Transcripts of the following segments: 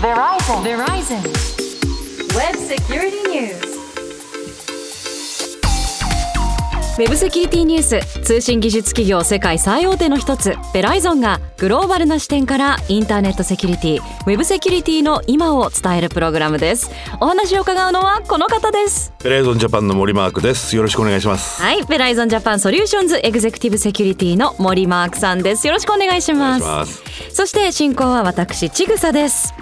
Verizon. Verizon. Web Security News. ウェブセキュリティニュース。通信技術企業世界最大手の一つ。ベライゾンがグローバルな視点からインターネットセキュリティ。ウェブセキュリティの今を伝えるプログラムです。お話を伺うのはこの方です。ベライゾンジャパンの森マークです。よろしくお願いします。はい。ベライゾンジャパンソリューションズエグゼクティブセキュリティの森マークさんです。よろしくお願いしますお願ますいします。そして進行は私ちぐさです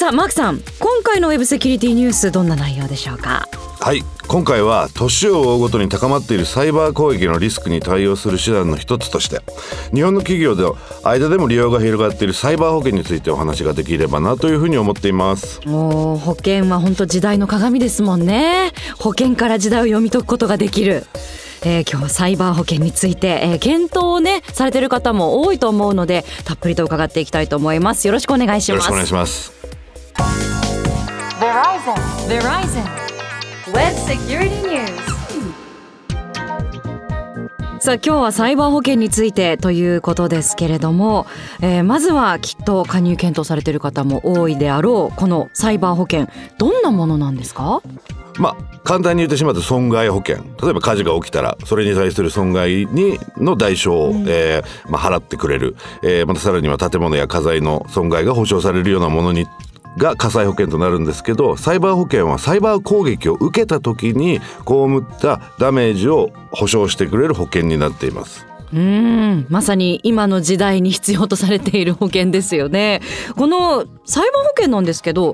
さあマークさん今回のウェブセキュリティニュースどんな内容でしょうか？はい。今回は年を追うごとに高まっているサイバー攻撃のリスクに対応する手段の一つとして日本の企業で間でも利用が広がっているサイバー保険についてお話ができればなというふうに思っています。もう保険は本当時代の鏡ですもんね。保険から時代を読み解くことができる。えー今日はサイバー保険について、えー検討をねされてる方も多いと思うのでたっぷりと伺っていきたいと思います。よろしくお願いします。よろしくお願いします Verizon. Verizon. Web Security News. さあ今日はサイバー保険についてということですけれども、えーまずはきっと加入検討されている方も多いであろうこのサイバー保険どんなものなんですか？まあ簡単に言ってしまうと損害保険例えば火事が起きたらそれに対する損害にの代償を、えーまあ、払ってくれる、えーまたさらには建物や家財の損害が保証されるようなものにが火災保険となるんですけどサイバー保険はサイバー攻撃を受けた時に被ったダメージを保証してくれる保険になっています。うーん。まさに今の時代に必要とされている保険ですよね。このサイバー保険なんですけどや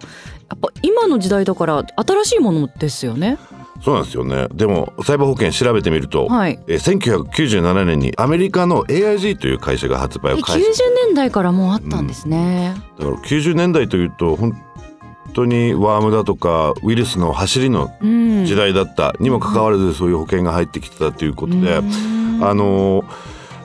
っぱ今の時代だから新しいものですよね。そうなんですよね。でもサイバー保険調べてみると、はい。えー1997年にアメリカの AIG という会社が発売えを開90始年代からもうあったんですね、だから90年代というと本当にワームだとかウイルスの走りのうん。時代だった。にもかかわらずそういう保険が入ってきてたということで、うん。あの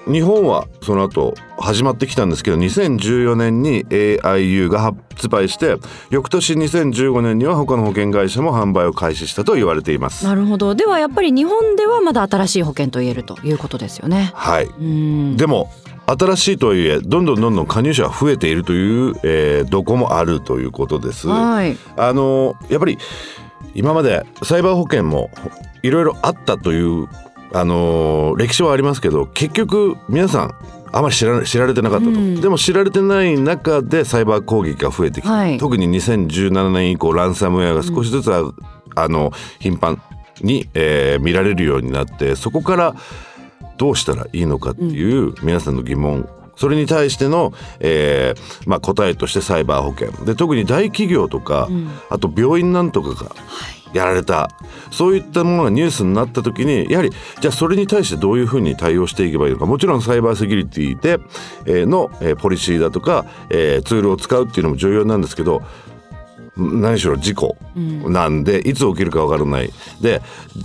日本はその後始まってきたんですけど2014年に AIU が発売して翌年2015年には他の保険会社も販売を開始したと言われています。なるほど。ではやっぱり日本ではまだ新しい保険と言えるということですよね。はい、うん。でも新しいとはいえどんどんどんどん加入者が増えているという、えー、どこもあるということです。はい。あのやっぱり今までサイバー保険もいろいろあったというあの歴史はありますけど結局皆さんあまり知ら知られてなかったと、うん。でも知られてない中でサイバー攻撃が増えてきて、はい。特に2017年以降ランサムウェアが少しずつあ、あの頻繁に、えー見られるようになってそこからどうしたらいいのかっていう皆さんの疑問。それに対しての、えーまあ、答えとしてサイバー保険。で特に大企業とか、あと病院なんとかがやられた、そういったものがニュースになった時にやはりじゃあそれに対してどういうふうに対応していけばいいのか。もちろんサイバーセキュリティで、えーの、えーポリシーだとか、えーツールを使うっていうのも重要なんですけど何しろ事故なんで、いつ起きるか分からない。で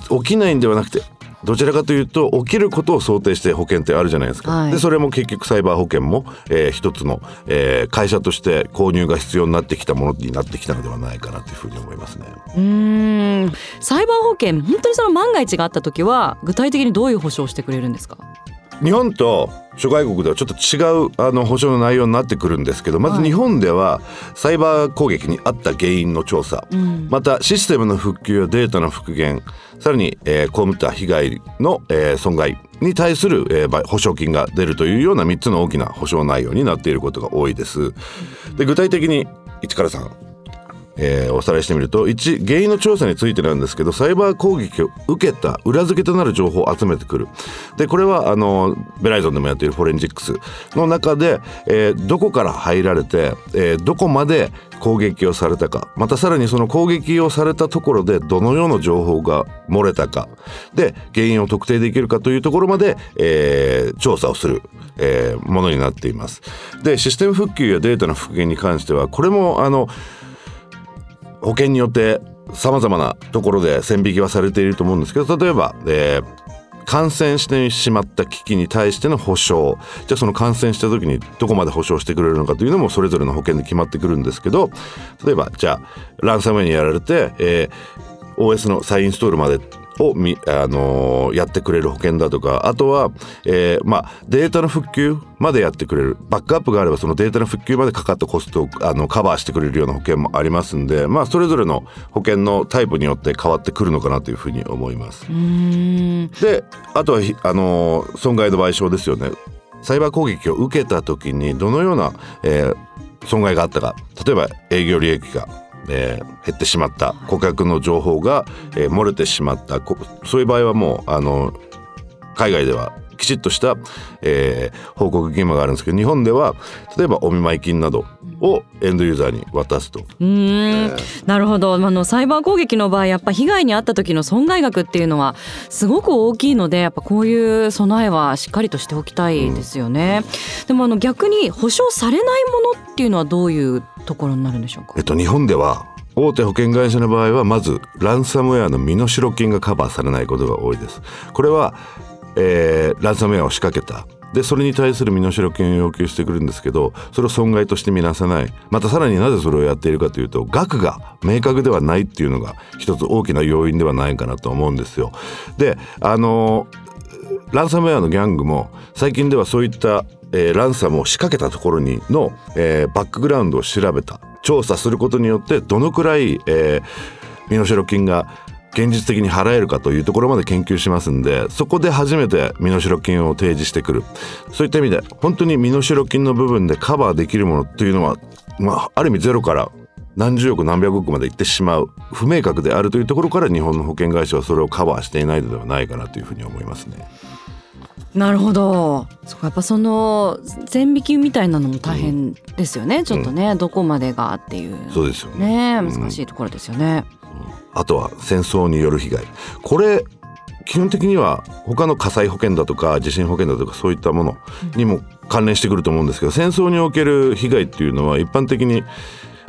起きないんではなくてどちらかというと起きることを想定して保険ってあるじゃないですか、はい。でそれも結局サイバー保険も、えー一つの、えー会社として購入が必要になってきたものになってきたのではないかなというふうに思いますね。うーん。サイバー保険本当にその万が一があった時は具体的にどういう保証をしてくれるんですか？日本と諸外国ではちょっと違うあの保証の内容になってくるんですけどまずはい日本ではサイバー攻撃にあった原因の調査、ん。またシステムの復旧やデータの復元さらに、えー、被った被害の、えー損害に対する、えー保証金が出るというような3つの大きな保証内容になっていることが多いです。で具体的に1から3えーおさらいしてみると1原因の調査についてなんですけどサイバー攻撃を受けた裏付けとなる情報を集めてくるでこれはあのベライゾンでもやっているフォレンジックスの中で、えーどこから入られて、えーどこまで攻撃をされたかまたさらにその攻撃をされたところでどのような情報が漏れたかで原因を特定できるかというところまで、えー調査をする、えーものになっています。でシステム復旧やデータの復元に関してはこれもあの保険によってさまざまなところで線引きはされていると思うんですけど例えば、えー感染してしまった危機に対しての保証。じゃあその感染した時にどこまで保証してくれるのかというのもそれぞれの保険で決まってくるんですけど例えばじゃあランサムウェイにやられて、えー OS の再インストールまでをみ、あのーやってくれる保険だとかあとは、えーまあ、データの復旧までやってくれるバックアップがあればそのデータの復旧までかかったコストをあのカバーしてくれるような保険もありますんで、まあ、それぞれの保険のタイプによって変わってくるのかなというふうに思います。であとはひあのー損害の賠償ですよね。サイバー攻撃を受けた時にどのような、えー損害があったか例えば営業利益が、えー減ってしまった。顧客の情報が、えー漏れてしまった。そういう場合はもうあの海外ではきちっとした、えー報告義務があるんですけど日本では例えばお見舞い金などをエンドユーザーに渡すと。うー。んなるほど。あのサイバー攻撃の場合やっぱ被害に遭った時の損害額っていうのはすごく大きいのでやっぱこういう備えはしっかりとしておきたいですよね、でもあの逆に保証されないものっていうのはどういうところになるんでしょうか？えっと、日本では大手保険会社の場合はまずランサムウェアの身代金がカバーされないことが多いです。これは、えーランサムウェアを仕掛けた。でそれに対する身代金を要求してくるんですけどそれを損害として見なさない。またさらになぜそれをやっているかというと額が明確ではないっていうのが一つ大きな要因ではないかなと思うんですよ。であのランサムウェアのギャングも最近ではそういった、えーランサムを仕掛けたところにの、えーバックグラウンドを調べた。調査することによってどのくらい、えー身代金が現実的に払えるかというところまで研究しますんでそこで初めて身代金を提示してくる。そういった意味で本当に身代金の部分でカバーできるものっていうのは、まあ、ある意味ゼロから何十億何百億までいってしまう不明確であるというところから日本の保険会社はそれをカバーしていないのではないかなというふうに思いますね。なるほど。そっかやっぱその線引きみたいなのも大変ですよね、ちょっとね、どこまでがっていう。そうですよね。ね難しいところですよね、あとは戦争による被害これ基本的には他の火災保険だとか地震保険だとかそういったものにも関連してくると思うんですけど戦争における被害っていうのは一般的に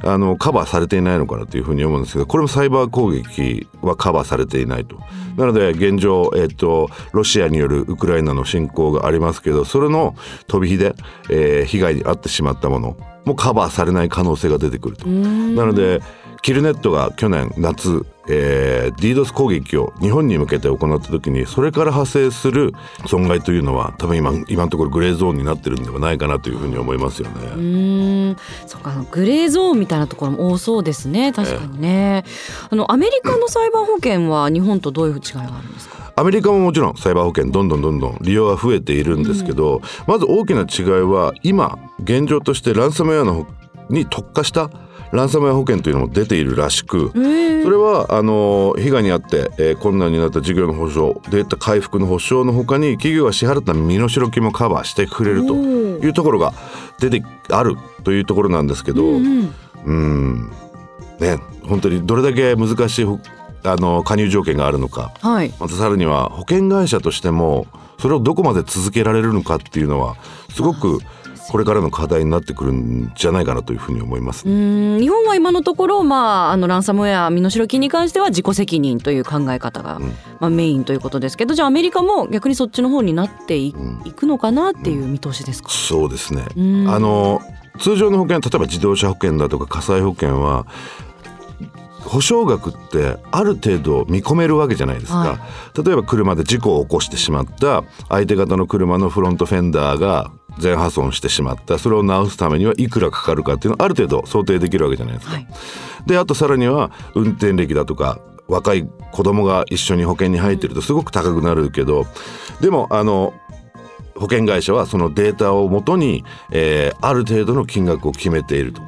あのカバーされていないのかなというふうに思うんですけどこれもサイバー攻撃はカバーされていないと。なので現状、えっとロシアによるウクライナの侵攻がありますけどそれの飛び火で、えー被害に遭ってしまったものもカバーされない可能性が出てくると。なのでキルネットが去年夏、えー、DDoS 攻撃を日本に向けて行った時にそれから派生する損害というのは多分今今のところグレーゾーンになってるんではないかなというふうに思いますようね。ーん。そっかグレーゾーンみたいなところも多そうですね。確かにね、あのアメリカのサイバー保険は日本とどういう違いがあるんですか？アメリカももちろんサイバー保険どんどんどんどん利用が増えているんですけど、まず大きな違いは今現状としてランサムウェアのほに特化したランサムウェア保険というのも出ているらしく、それはあの被害に遭って、えー困難になった事業の保証データ回復の保証のほかに企業が支払った身代金もカバーしてくれるというところが出てあるというところなんですけど、うんね本当にどれだけ難しいほあの加入条件があるのか。はい。またさらには保険会社としてもそれをどこまで続けられるのかっていうのはすごくこれからの課題になってくるんじゃないかなというふうに思いますうね。日本は今のところ、まあ、あのランサムウェア身代金に関しては自己責任という考え方が、まあ、メインということですけどじゃあアメリカも逆にそっちの方になってい,、くのかなっていう見通しですか、そうですね。ん。あの通常の保険例えば自動車保険だとか火災保険は保証額ってある程度見込めるわけじゃないですか、は例えば車で事故を起こしてしまった相手方の車のフロントフェンダーが全破損してしまったそれを直すためにはいくらかかるかっていうのはある程度想定できるわけじゃないですか。はいであとさらには運転歴だとか若い子供が一緒に保険に入ってるとすごく高くなるけどでもあの保険会社はそのデータをもとに、えーある程度の金額を決めていると。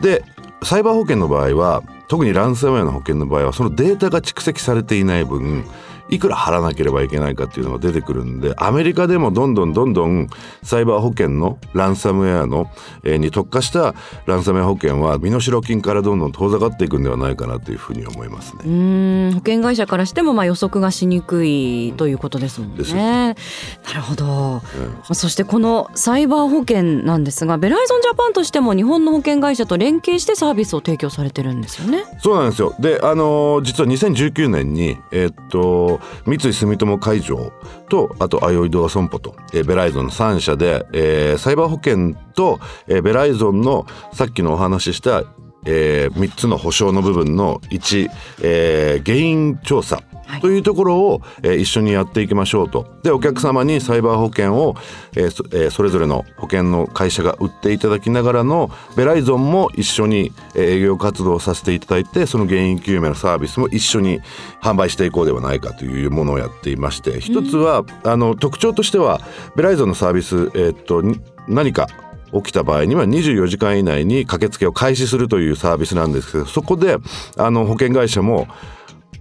でサイバー保険の場合は特にランサムウェアの保険の場合はそのデータが蓄積されていない分いくら払わなければいけないかっていうのが出てくるんでアメリカでもどんどんどんどんサイバー保険のランサムウェアの、えーに特化したランサムウェア保険は身代金からどんどん遠ざかっていくんではないかなというふうに思いますね。うーん保険会社からしてもまあ予測がしにくいということですもんね。なるほど、まあそしてこのサイバー保険なんですがベライゾンジャパンとしても日本の保険会社と連携してサービスを提供されてるんですよね。そうなんですよ。で、あのー実は2019年に、えーっと、三井住友海上と、あと、あよいドア損保と、えーベライゾンの3社で、えーサイバー保険と、えーベライゾンのさっきのお話しした、え3つの保証の部分の1、えー原因調査。というところを、えー一緒にやっていきましょうと。でお客様にサイバー保険を、えーそえーそれぞれの保険の会社が売っていただきながらのベライゾンも一緒にえ営業活動をさせていただいてその原因究明のサービスも一緒に販売していこうではないかというものをやっていまして一つは、あの特徴としてはベライゾンのサービス、えーっと何か起きた場合には24時間以内に駆けつけを開始するというサービスなんですけどそこであの保険会社も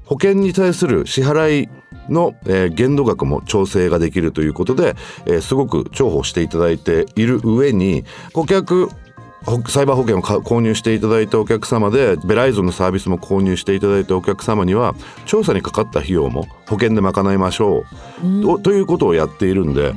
保険に対する支払いの、えー限度額も調整ができるということで、えーすごく重宝していただいている上に顧客サイバー保険を購入していただいたお客様でベライゾンのサービスも購入していただいたお客様には調査にかかった費用も保険で賄いましょう、とということをやっているんで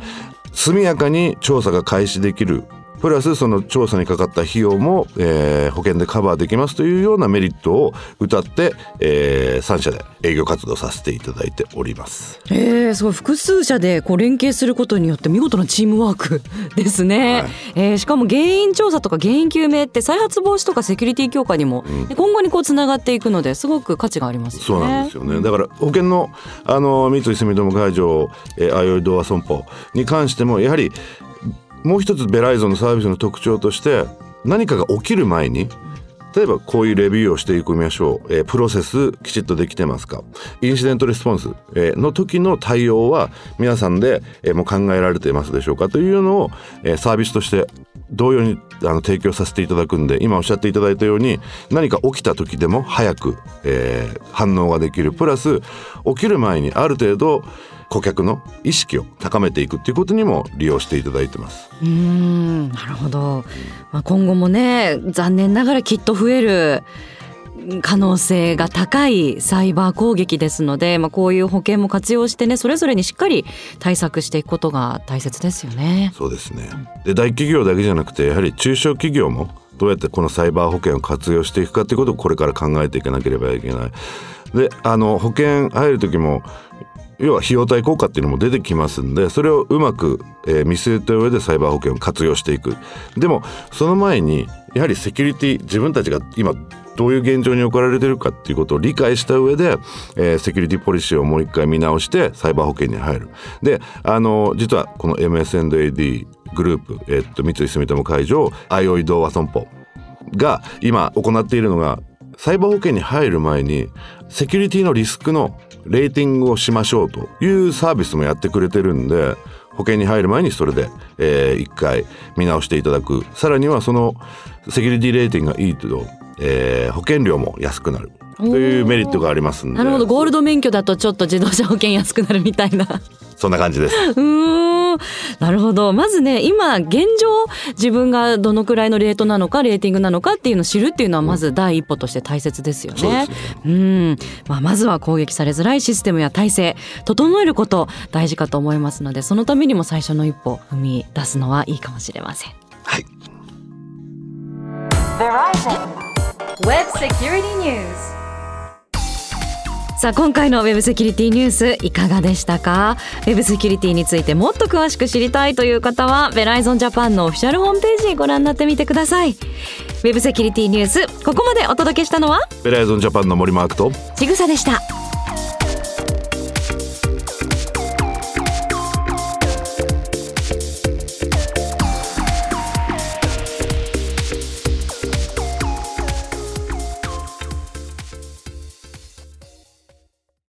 速やかに調査が開始できるプラスその調査にかかった費用も、えー保険でカバーできますというようなメリットを謳って、え3社で営業活動させていただいております。えー、すごい複数社でこう連携することによって見事なチームワークですね、はいえーしかも原因調査とか原因究明って再発防止とかセキュリティ強化にも、今後にこうつながっていくのですごく価値がありますよね。そうなんですよね。だから保険のあの三井住友海上、えー、あよいドア損保に関してもやはりもう一つベライゾンのサービスの特徴として何かが起きる前に例えばこういうレビューをしていきましょう、えープロセスきちっとできてますか。インシデントレスポンス、えーの時の対応は皆さんで、えーもう考えられていますでしょうか。というのを、えーサービスとして同様にあの提供させていただくんで今おっしゃっていただいたように何か起きた時でも早く、えー反応ができる。プラス起きる前にある程度顧客の意識を高めていくっていうことにも利用していただいてます。うーんなるほど、まあ、今後もね残念ながらきっと増える可能性が高いサイバー攻撃ですので、まあ、こういう保険も活用してねそれぞれにしっかり対策していくことが大切ですよね。そうですねで大企業だけじゃなくてやはり中小企業もどうやってこのサイバー保険を活用していくかっていうことをこれから考えていかなければいけない。であの保険入る時も要は費用対効果っていうのも出てきますんでそれをうまく、えー見据えた上でサイバー保険を活用していくでもその前にやはりセキュリティ自分たちが今どういう現状に置かれてるかっていうことを理解した上で、えーセキュリティポリシーをもう一回見直してサイバー保険に入る。であの実はこの MS&AD グループ、えっと三井住友海上相生同和損保が今行っているのがサイバー保険に入る前にセキュリティのリスクのレーティングをしましょうというサービスもやってくれてるんで保険に入る前にそれで、えー一回見直していただく。さらにはそのセキュリティレーティングがいいと、えー保険料も安くなる。というメリットがありますんで。なるほど。ゴールド免許だとちょっと自動車保険安くなるみたいな。そんな感じです。うーん。なるほど。まずね今現状自分がどのくらいのレートなのかレーティングなのかっていうのを知るっていうのはまず第一歩として大切ですよね。そうですね。うん。まあ、まずは攻撃されづらいシステムや体制整えること大事かと思いますのでそのためにも最初の一歩踏み出すのはいいかもしれません。はい。Verizon. Web Security News さあ今回のウェブセキュリティニュースいかがでしたか？ウェブセキュリティについてもっと詳しく知りたいという方はベライゾンジャパンのオフィシャルホームページご覧になってみてください。ウェブセキュリティニュースここまでお届けしたのはベライゾンジャパンの森マークとちぐさでした